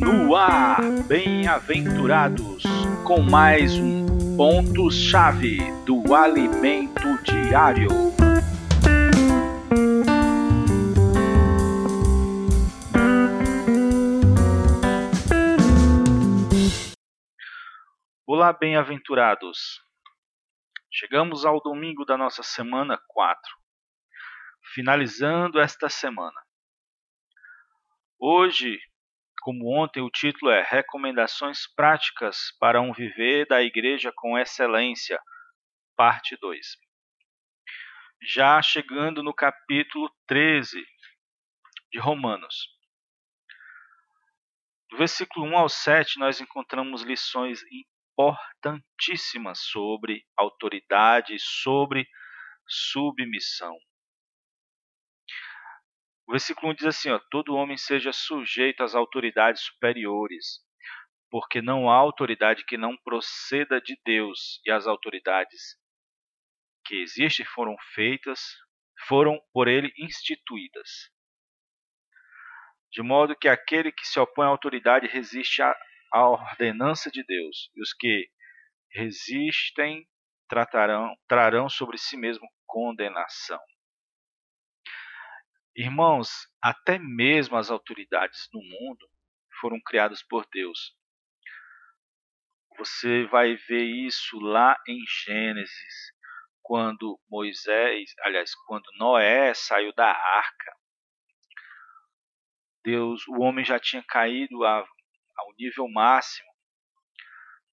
No ar, bem-aventurados, com mais um ponto-chave do alimento diário. Olá, bem-aventurados. Chegamos ao domingo da nossa semana 4, finalizando esta semana. Hoje, como ontem, o título é Recomendações Práticas para um Viver da Igreja com Excelência, parte 2. Já chegando no capítulo 13 de Romanos. Do versículo 1 ao 7, nós encontramos lições importantíssimas sobre autoridade, sobre submissão. O versículo 1 diz assim: ó, Todo homem seja sujeito às autoridades superiores, porque não há autoridade que não proceda de Deus, e as autoridades que existem foram feitas, foram por ele instituídas. De modo que aquele que se opõe à autoridade resiste à, à ordenança de Deus, e os que resistem tratarão, trarão sobre si mesmo condenação. Irmãos, até mesmo as autoridades no mundo foram criadas por Deus. Você vai ver isso lá em Gênesis, quando Moisés, aliás, quando Noé saiu da arca. Deus, o homem já tinha caído a, ao nível máximo.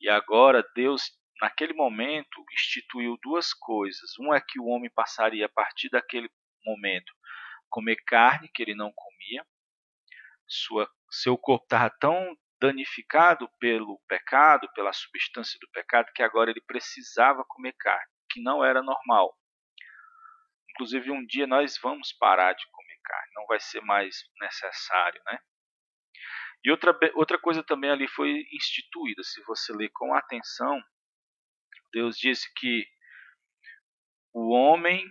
E agora Deus, naquele momento, instituiu duas coisas. Um é que o homem passaria a partir daquele momento comer carne que ele não comia. Sua, seu corpo estava tão danificado pelo pecado, pela substância do pecado, que agora ele precisava comer carne, que não era normal. Inclusive, um dia nós vamos parar de comer carne, não vai ser mais necessário, né? E outra, outra coisa também ali foi instituída, se você ler com atenção, Deus disse que o homem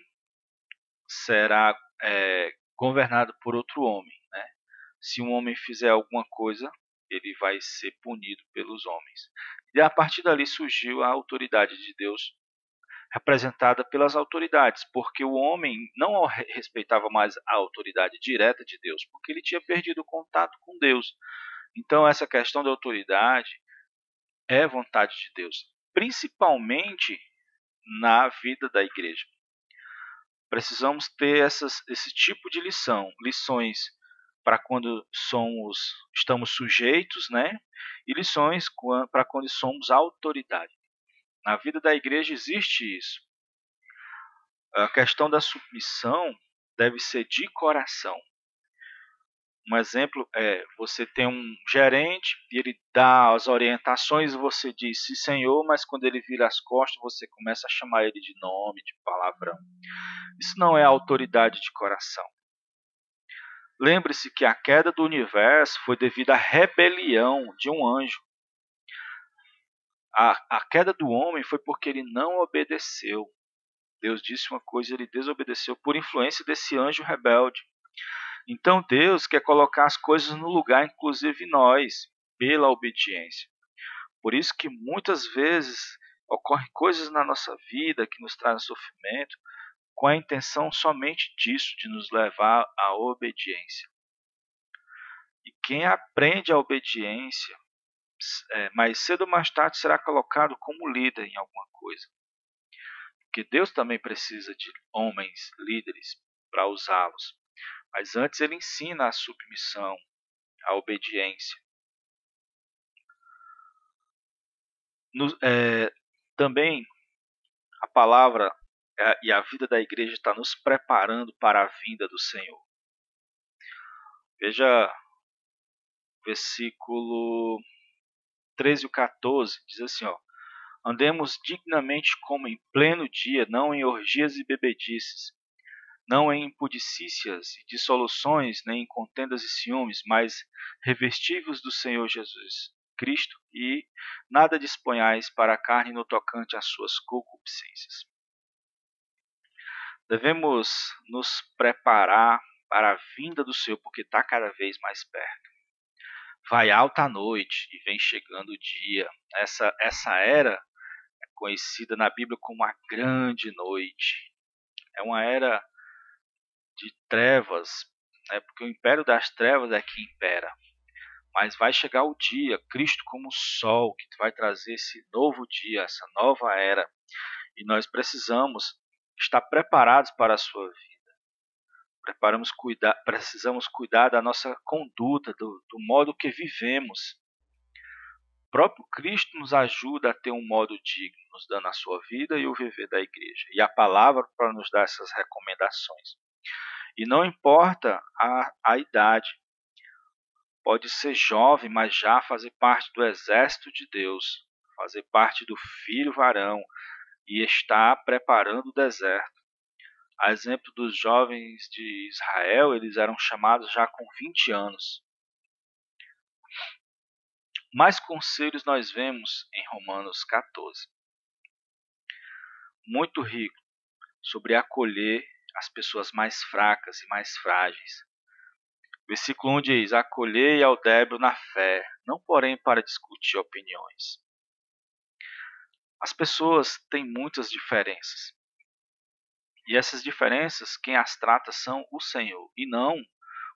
será é, governado por outro homem. Né? Se um homem fizer alguma coisa, ele vai ser punido pelos homens. E a partir dali surgiu a autoridade de Deus, representada pelas autoridades, porque o homem não respeitava mais a autoridade direta de Deus, porque ele tinha perdido o contato com Deus. Então, essa questão da autoridade é vontade de Deus, principalmente na vida da igreja precisamos ter essas, esse tipo de lição, lições para quando somos estamos sujeitos, né? E lições para quando somos autoridade. Na vida da igreja existe isso. A questão da submissão deve ser de coração. Um exemplo é você tem um gerente e ele dá as orientações você diz sim senhor, mas quando ele vira as costas você começa a chamar ele de nome, de palavrão. Isso não é autoridade de coração. Lembre-se que a queda do universo foi devido à rebelião de um anjo. A, a queda do homem foi porque ele não obedeceu. Deus disse uma coisa ele desobedeceu por influência desse anjo rebelde. Então Deus quer colocar as coisas no lugar, inclusive nós, pela obediência. Por isso que muitas vezes ocorrem coisas na nossa vida que nos trazem sofrimento, com a intenção somente disso, de nos levar à obediência. E quem aprende a obediência, é, mais cedo ou mais tarde será colocado como líder em alguma coisa. Porque Deus também precisa de homens líderes para usá-los. Mas antes ele ensina a submissão, a obediência. No, é, também a palavra é, e a vida da igreja está nos preparando para a vinda do Senhor. Veja versículo 13 e 14, diz assim, ó, Andemos dignamente como em pleno dia, não em orgias e bebedices, não em impudicícias e dissoluções, nem em contendas e ciúmes, mas revestivos do Senhor Jesus Cristo e nada disponhais para a carne no tocante às suas concupiscências. Devemos nos preparar para a vinda do Senhor, porque está cada vez mais perto. Vai alta a noite e vem chegando o dia. Essa, essa era é conhecida na Bíblia como a grande noite. É uma era de trevas, né? porque o império das trevas é que impera. Mas vai chegar o dia, Cristo como sol, que vai trazer esse novo dia, essa nova era. E nós precisamos estar preparados para a sua vida. Preparamos cuidar, precisamos cuidar da nossa conduta, do, do modo que vivemos. O próprio Cristo nos ajuda a ter um modo digno, nos dando a sua vida e o viver da igreja. E a palavra para nos dar essas recomendações. E não importa a, a idade, pode ser jovem, mas já fazer parte do exército de Deus, fazer parte do filho varão e estar preparando o deserto. A exemplo dos jovens de Israel, eles eram chamados já com 20 anos. Mais conselhos nós vemos em Romanos 14. Muito rico sobre acolher as pessoas mais fracas e mais frágeis. Versículo 1 diz: Acolhei ao débil na fé, não porém para discutir opiniões. As pessoas têm muitas diferenças. E essas diferenças, quem as trata são o Senhor e não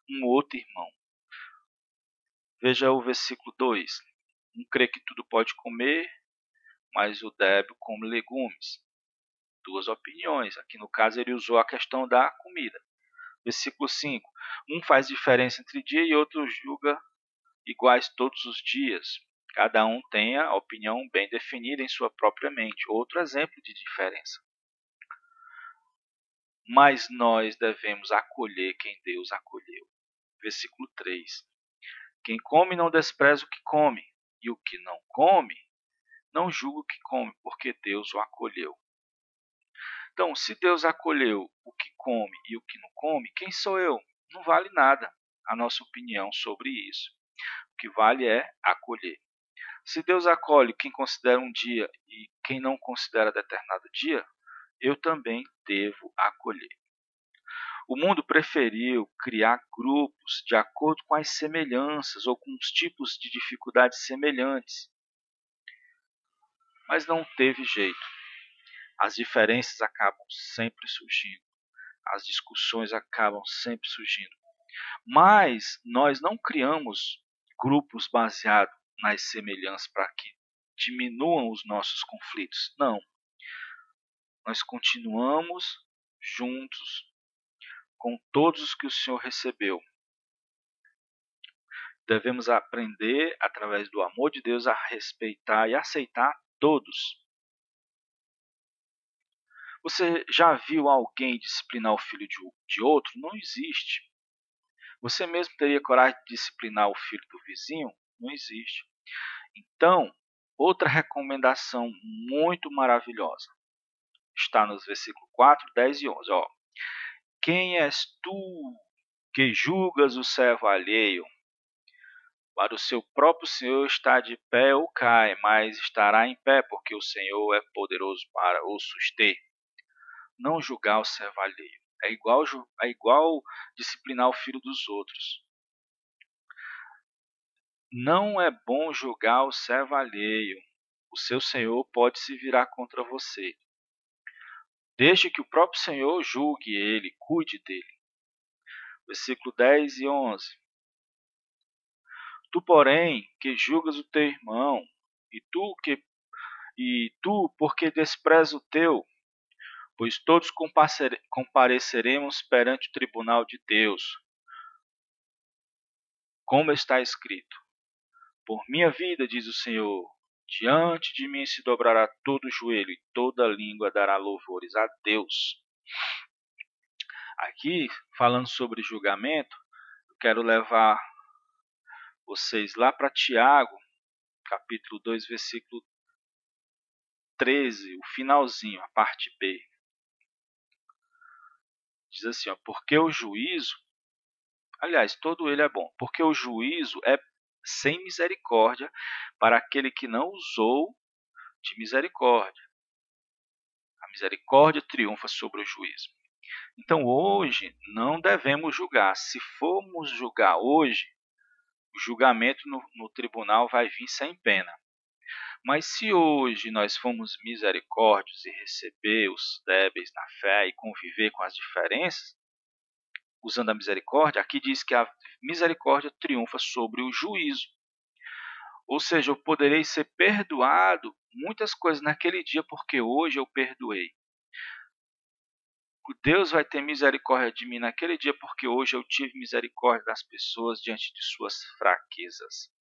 um outro irmão. Veja o versículo 2. Um crê que tudo pode comer, mas o débil come legumes duas opiniões. Aqui no caso ele usou a questão da comida. Versículo 5. Um faz diferença entre dia e outro julga iguais todos os dias. Cada um tem a opinião bem definida em sua própria mente. Outro exemplo de diferença. Mas nós devemos acolher quem Deus acolheu. Versículo 3. Quem come não despreza o que come, e o que não come não julga o que come, porque Deus o acolheu. Então, se Deus acolheu o que come e o que não come, quem sou eu? Não vale nada a nossa opinião sobre isso. O que vale é acolher. Se Deus acolhe quem considera um dia e quem não considera determinado dia, eu também devo acolher. O mundo preferiu criar grupos de acordo com as semelhanças ou com os tipos de dificuldades semelhantes. Mas não teve jeito as diferenças acabam sempre surgindo, as discussões acabam sempre surgindo. Mas nós não criamos grupos baseados nas semelhanças para que diminuam os nossos conflitos. Não. Nós continuamos juntos com todos os que o Senhor recebeu. Devemos aprender, através do amor de Deus, a respeitar e aceitar todos. Você já viu alguém disciplinar o filho de outro? Não existe. Você mesmo teria coragem de disciplinar o filho do vizinho? Não existe. Então, outra recomendação muito maravilhosa está nos versículos 4, 10 e 11. Ó, Quem és tu que julgas o servo alheio? Para o seu próprio Senhor está de pé ou cai, mas estará em pé, porque o Senhor é poderoso para o suster não julgar o servo alheio. É igual, é igual disciplinar o filho dos outros. Não é bom julgar o servo alheio. O seu senhor pode se virar contra você. Deixe que o próprio Senhor julgue ele, cuide dele. Versículo 10 e 11. Tu, porém, que julgas o teu irmão, e tu que e tu, porque despreza o teu, pois todos compareceremos perante o tribunal de Deus. Como está escrito: Por minha vida, diz o Senhor, diante de mim se dobrará todo joelho e toda língua dará louvores a Deus. Aqui, falando sobre julgamento, eu quero levar vocês lá para Tiago, capítulo 2, versículo 13, o finalzinho, a parte B diz assim, ó, porque o juízo, aliás, todo ele é bom, porque o juízo é sem misericórdia para aquele que não usou de misericórdia. A misericórdia triunfa sobre o juízo. Então hoje não devemos julgar. Se formos julgar hoje, o julgamento no, no tribunal vai vir sem pena. Mas se hoje nós formos misericórdios e receber os débeis na fé e conviver com as diferenças, usando a misericórdia, aqui diz que a misericórdia triunfa sobre o juízo. Ou seja, eu poderei ser perdoado muitas coisas naquele dia porque hoje eu perdoei. Deus vai ter misericórdia de mim naquele dia porque hoje eu tive misericórdia das pessoas diante de suas fraquezas.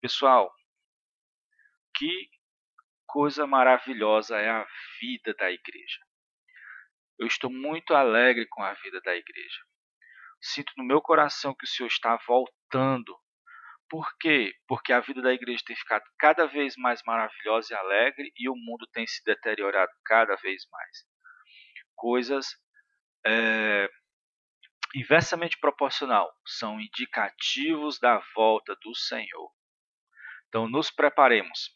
Pessoal, que coisa maravilhosa é a vida da igreja. Eu estou muito alegre com a vida da igreja. Sinto no meu coração que o Senhor está voltando por quê? Porque a vida da igreja tem ficado cada vez mais maravilhosa e alegre e o mundo tem se deteriorado cada vez mais. Coisas é, inversamente proporcional são indicativos da volta do Senhor. Então, nos preparemos.